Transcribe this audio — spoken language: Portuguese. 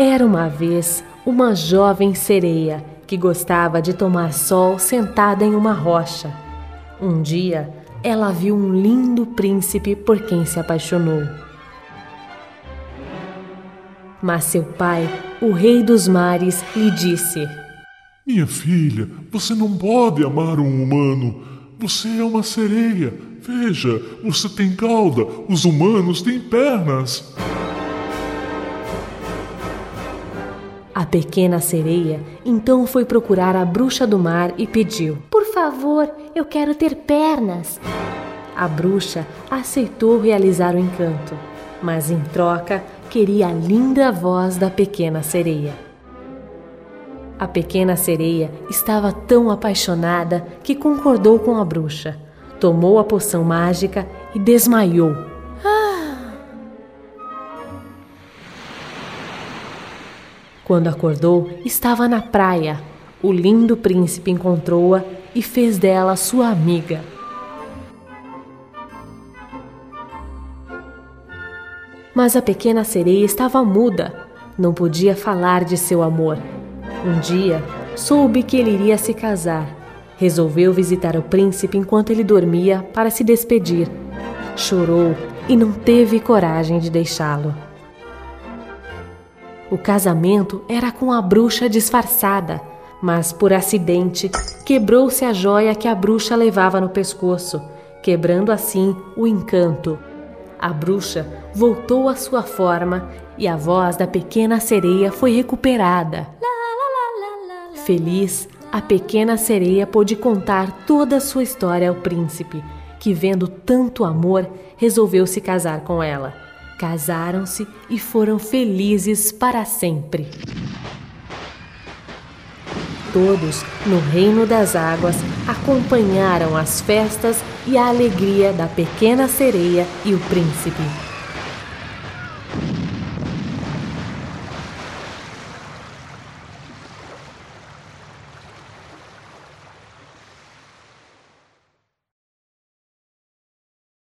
Era uma vez uma jovem sereia que gostava de tomar sol sentada em uma rocha. Um dia, ela viu um lindo príncipe por quem se apaixonou. Mas seu pai, o rei dos mares, lhe disse: Minha filha, você não pode amar um humano. Você é uma sereia. Veja, você tem cauda, os humanos têm pernas. A pequena sereia então foi procurar a bruxa do mar e pediu: Por favor, eu quero ter pernas. A bruxa aceitou realizar o encanto, mas em troca queria a linda voz da pequena sereia. A pequena sereia estava tão apaixonada que concordou com a bruxa, tomou a poção mágica e desmaiou. Quando acordou, estava na praia. O lindo príncipe encontrou-a e fez dela sua amiga. Mas a pequena sereia estava muda, não podia falar de seu amor. Um dia, soube que ele iria se casar. Resolveu visitar o príncipe enquanto ele dormia para se despedir. Chorou e não teve coragem de deixá-lo. O casamento era com a bruxa disfarçada, mas por acidente quebrou-se a joia que a bruxa levava no pescoço, quebrando assim o encanto. A bruxa voltou à sua forma e a voz da pequena sereia foi recuperada. Feliz, a pequena sereia pôde contar toda a sua história ao príncipe, que, vendo tanto amor, resolveu se casar com ela. Casaram-se e foram felizes para sempre. Todos, no reino das águas, acompanharam as festas e a alegria da pequena sereia e o príncipe.